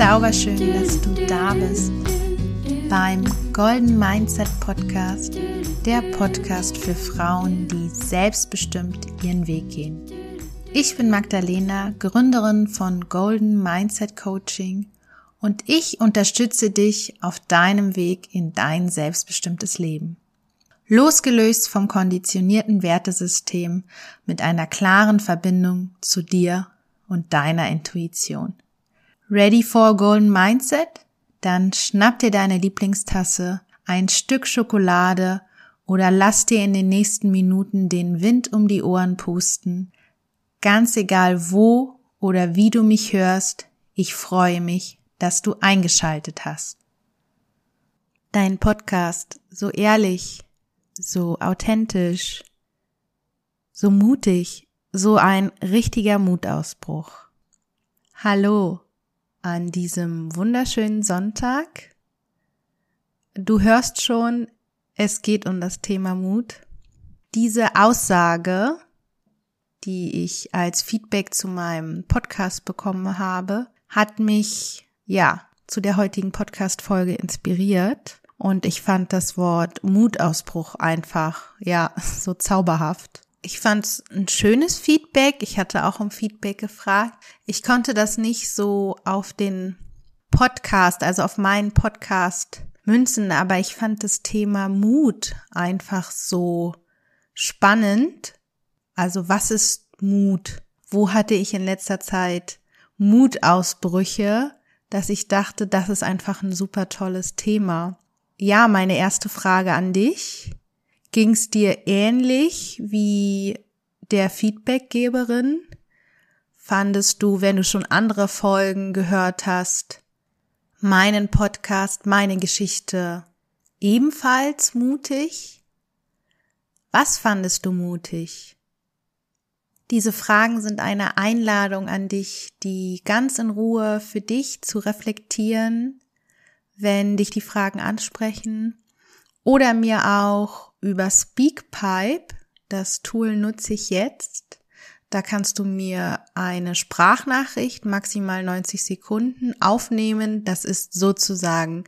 Zauberschön, dass du da bist beim Golden Mindset Podcast, der Podcast für Frauen, die selbstbestimmt ihren Weg gehen. Ich bin Magdalena, Gründerin von Golden Mindset Coaching und ich unterstütze dich auf deinem Weg in dein selbstbestimmtes Leben. Losgelöst vom konditionierten Wertesystem mit einer klaren Verbindung zu dir und deiner Intuition. Ready for Golden Mindset? Dann schnapp dir deine Lieblingstasse, ein Stück Schokolade oder lass dir in den nächsten Minuten den Wind um die Ohren pusten. Ganz egal wo oder wie du mich hörst, ich freue mich, dass du eingeschaltet hast. Dein Podcast so ehrlich, so authentisch, so mutig, so ein richtiger Mutausbruch. Hallo an diesem wunderschönen Sonntag. Du hörst schon, es geht um das Thema Mut. Diese Aussage, die ich als Feedback zu meinem Podcast bekommen habe, hat mich, ja, zu der heutigen Podcast-Folge inspiriert. Und ich fand das Wort Mutausbruch einfach, ja, so zauberhaft ich fand es ein schönes Feedback. Ich hatte auch um Feedback gefragt. Ich konnte das nicht so auf den Podcast, also auf meinen Podcast münzen, aber ich fand das Thema Mut einfach so spannend. Also was ist Mut? Wo hatte ich in letzter Zeit Mutausbrüche, dass ich dachte, das ist einfach ein super tolles Thema. Ja, meine erste Frage an dich. Ging es dir ähnlich wie der Feedbackgeberin? Fandest du, wenn du schon andere Folgen gehört hast, meinen Podcast, meine Geschichte ebenfalls mutig? Was fandest du mutig? Diese Fragen sind eine Einladung an dich, die ganz in Ruhe für dich zu reflektieren, wenn dich die Fragen ansprechen oder mir auch über Speakpipe. Das Tool nutze ich jetzt. Da kannst du mir eine Sprachnachricht, maximal 90 Sekunden, aufnehmen. Das ist sozusagen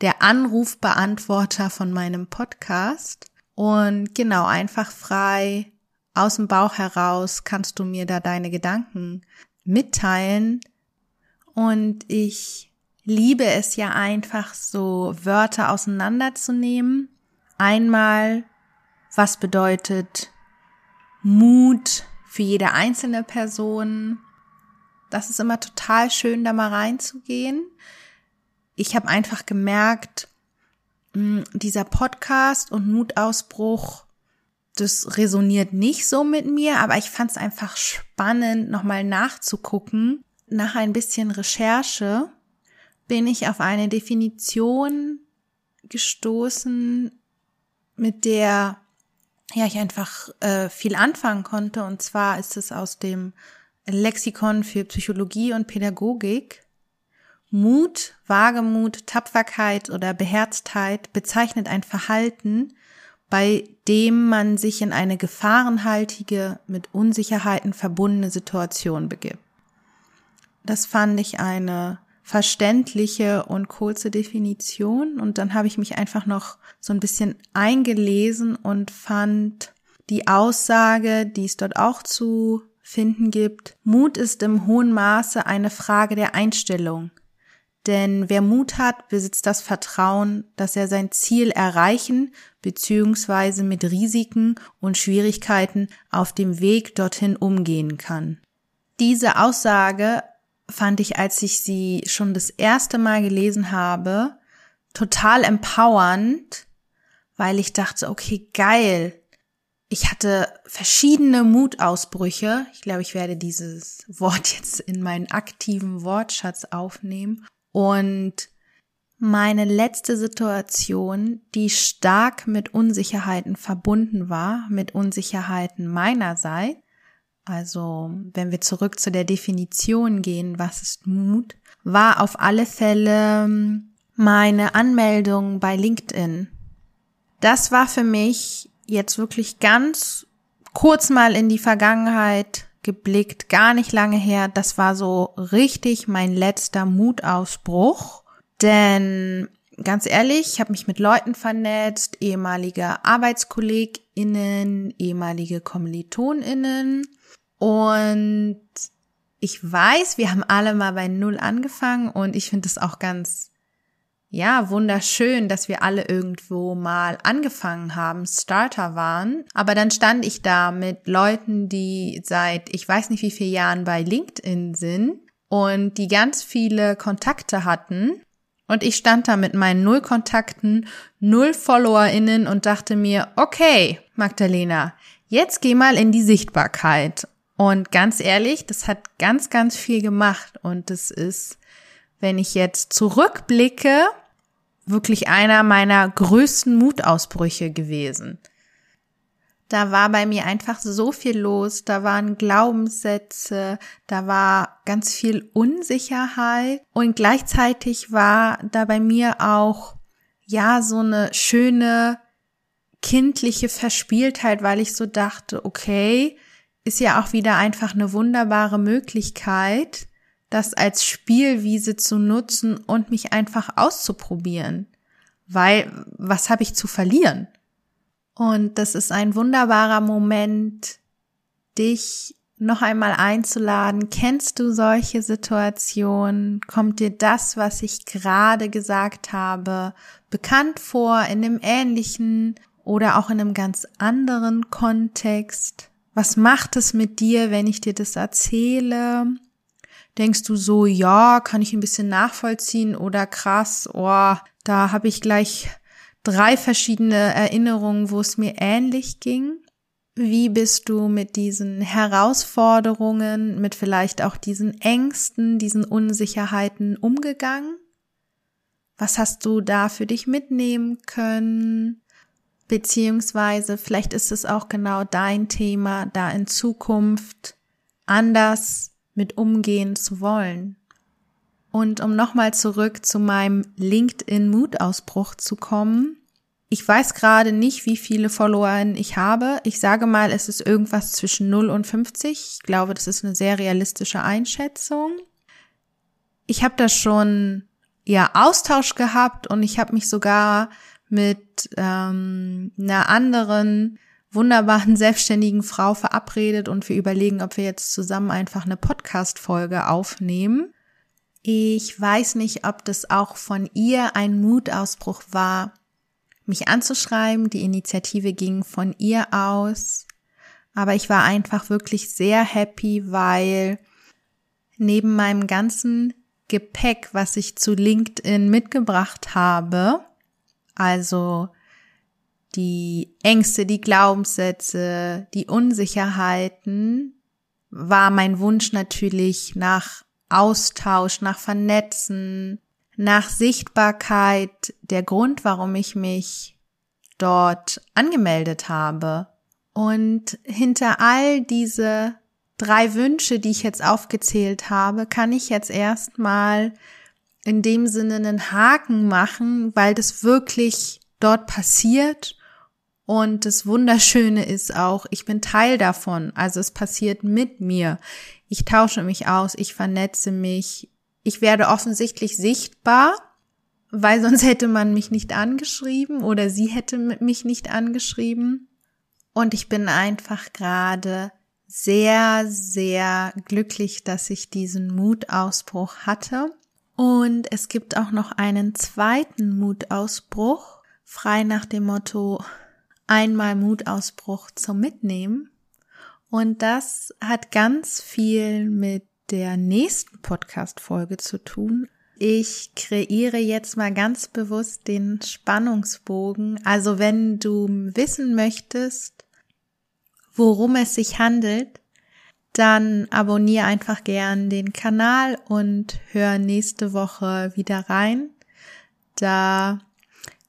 der Anrufbeantworter von meinem Podcast. Und genau, einfach frei aus dem Bauch heraus kannst du mir da deine Gedanken mitteilen. Und ich liebe es ja einfach so, Wörter auseinanderzunehmen Einmal, was bedeutet Mut für jede einzelne Person. Das ist immer total schön, da mal reinzugehen. Ich habe einfach gemerkt, hm, dieser Podcast und Mutausbruch, das resoniert nicht so mit mir, aber ich fand es einfach spannend, nochmal nachzugucken. Nach ein bisschen Recherche bin ich auf eine Definition gestoßen, mit der ja ich einfach äh, viel anfangen konnte. Und zwar ist es aus dem Lexikon für Psychologie und Pädagogik. Mut, Wagemut, Tapferkeit oder Beherztheit bezeichnet ein Verhalten, bei dem man sich in eine gefahrenhaltige, mit Unsicherheiten verbundene Situation begibt. Das fand ich eine verständliche und kurze Definition. Und dann habe ich mich einfach noch so ein bisschen eingelesen und fand die Aussage, die es dort auch zu finden gibt, Mut ist im hohen Maße eine Frage der Einstellung. Denn wer Mut hat, besitzt das Vertrauen, dass er sein Ziel erreichen bzw. mit Risiken und Schwierigkeiten auf dem Weg dorthin umgehen kann. Diese Aussage fand ich, als ich sie schon das erste Mal gelesen habe, total empowernd, weil ich dachte, okay, geil. Ich hatte verschiedene Mutausbrüche. Ich glaube, ich werde dieses Wort jetzt in meinen aktiven Wortschatz aufnehmen. Und meine letzte Situation, die stark mit Unsicherheiten verbunden war, mit Unsicherheiten meinerseits, also wenn wir zurück zu der Definition gehen, was ist Mut, war auf alle Fälle ähm, meine Anmeldung bei LinkedIn. Das war für mich jetzt wirklich ganz kurz mal in die Vergangenheit zurückgeblickt, gar nicht lange her, das war so richtig mein letzter Mutausbruch. Denn ganz ehrlich, ich habe mich mit Leuten vernetzt, ehemalige ArbeitskollegInnen, ehemalige KommilitonInnen und ich weiß, wir haben alle mal bei Null angefangen und ich finde es auch ganz ja, wunderschön, dass wir alle irgendwo mal angefangen haben, Starter waren. Aber dann stand ich da mit Leuten, die seit ich weiß nicht wie vielen Jahren bei LinkedIn sind und die ganz viele Kontakte hatten. Und ich stand da mit meinen Null Kontakten, Null FollowerInnen und dachte mir, okay, Magdalena, jetzt geh mal in die Sichtbarkeit. Und ganz ehrlich, das hat ganz, ganz viel gemacht. Und das ist, wenn ich jetzt zurückblicke, wirklich einer meiner größten Mutausbrüche gewesen. Da war bei mir einfach so viel los, da waren Glaubenssätze, da war ganz viel Unsicherheit und gleichzeitig war da bei mir auch ja so eine schöne kindliche Verspieltheit, weil ich so dachte, okay, ist ja auch wieder einfach eine wunderbare Möglichkeit, das als Spielwiese zu nutzen und mich einfach auszuprobieren. Weil, was habe ich zu verlieren? Und das ist ein wunderbarer Moment, dich noch einmal einzuladen. Kennst du solche Situationen? Kommt dir das, was ich gerade gesagt habe, bekannt vor in einem ähnlichen oder auch in einem ganz anderen Kontext? Was macht es mit dir, wenn ich dir das erzähle? denkst du so, ja, kann ich ein bisschen nachvollziehen oder krass, oh, da habe ich gleich drei verschiedene Erinnerungen, wo es mir ähnlich ging. Wie bist du mit diesen Herausforderungen, mit vielleicht auch diesen Ängsten, diesen Unsicherheiten umgegangen? Was hast du da für dich mitnehmen können? Beziehungsweise vielleicht ist es auch genau dein Thema, da in Zukunft anders mit umgehen zu wollen. Und um nochmal zurück zu meinem LinkedIn-Mutausbruch zu kommen, ich weiß gerade nicht, wie viele Follower ich habe. Ich sage mal, es ist irgendwas zwischen 0 und 50. Ich glaube, das ist eine sehr realistische Einschätzung. Ich habe da schon ja Austausch gehabt und ich habe mich sogar mit ähm, einer anderen wunderbaren selbstständigen Frau verabredet und wir überlegen, ob wir jetzt zusammen einfach eine Podcast-Folge aufnehmen. Ich weiß nicht, ob das auch von ihr ein Mutausbruch war, mich anzuschreiben. Die Initiative ging von ihr aus. Aber ich war einfach wirklich sehr happy, weil neben meinem ganzen Gepäck, was ich zu LinkedIn mitgebracht habe, also die Ängste, die Glaubenssätze, die Unsicherheiten, war mein Wunsch natürlich nach Austausch, nach Vernetzen, nach Sichtbarkeit der Grund, warum ich mich dort angemeldet habe. Und hinter all diese drei Wünsche, die ich jetzt aufgezählt habe, kann ich jetzt erstmal in dem Sinne einen Haken machen, weil das wirklich dort passiert und das Wunderschöne ist auch, ich bin Teil davon. Also es passiert mit mir. Ich tausche mich aus, ich vernetze mich. Ich werde offensichtlich sichtbar, weil sonst hätte man mich nicht angeschrieben oder sie hätte mich nicht angeschrieben. Und ich bin einfach gerade sehr, sehr glücklich, dass ich diesen Mutausbruch hatte. Und es gibt auch noch einen zweiten Mutausbruch, frei nach dem Motto, einmal Mutausbruch zum Mitnehmen. Und das hat ganz viel mit der nächsten Podcast-Folge zu tun. Ich kreiere jetzt mal ganz bewusst den Spannungsbogen. Also wenn du wissen möchtest, worum es sich handelt, dann abonniere einfach gern den Kanal und hör nächste Woche wieder rein. Da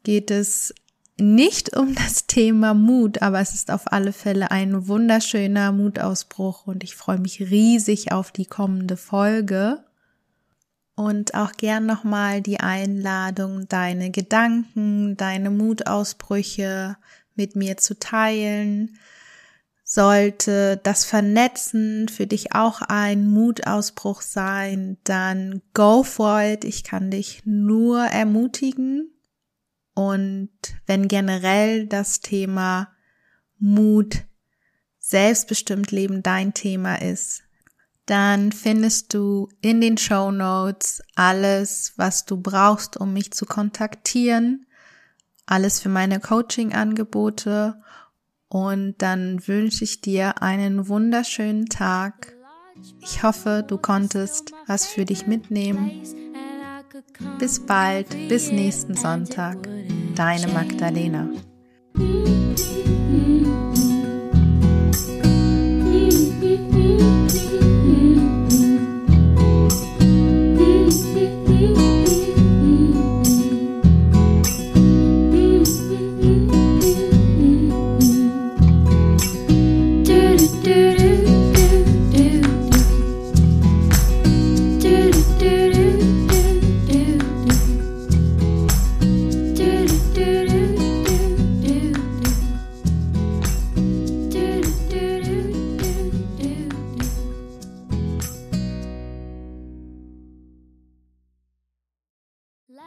geht es nicht um das Thema Mut, aber es ist auf alle Fälle ein wunderschöner Mutausbruch und ich freue mich riesig auf die kommende Folge. Und auch gern nochmal die Einladung, deine Gedanken, deine Mutausbrüche mit mir zu teilen. Sollte das Vernetzen für dich auch ein Mutausbruch sein, dann go for it. Ich kann dich nur ermutigen. Und wenn generell das Thema Mut, selbstbestimmt Leben dein Thema ist, dann findest du in den Show Notes alles, was du brauchst, um mich zu kontaktieren, alles für meine Coaching-Angebote und dann wünsche ich dir einen wunderschönen Tag. Ich hoffe, du konntest was für dich mitnehmen. Bis bald, bis nächsten Sonntag. Deine Magdalena.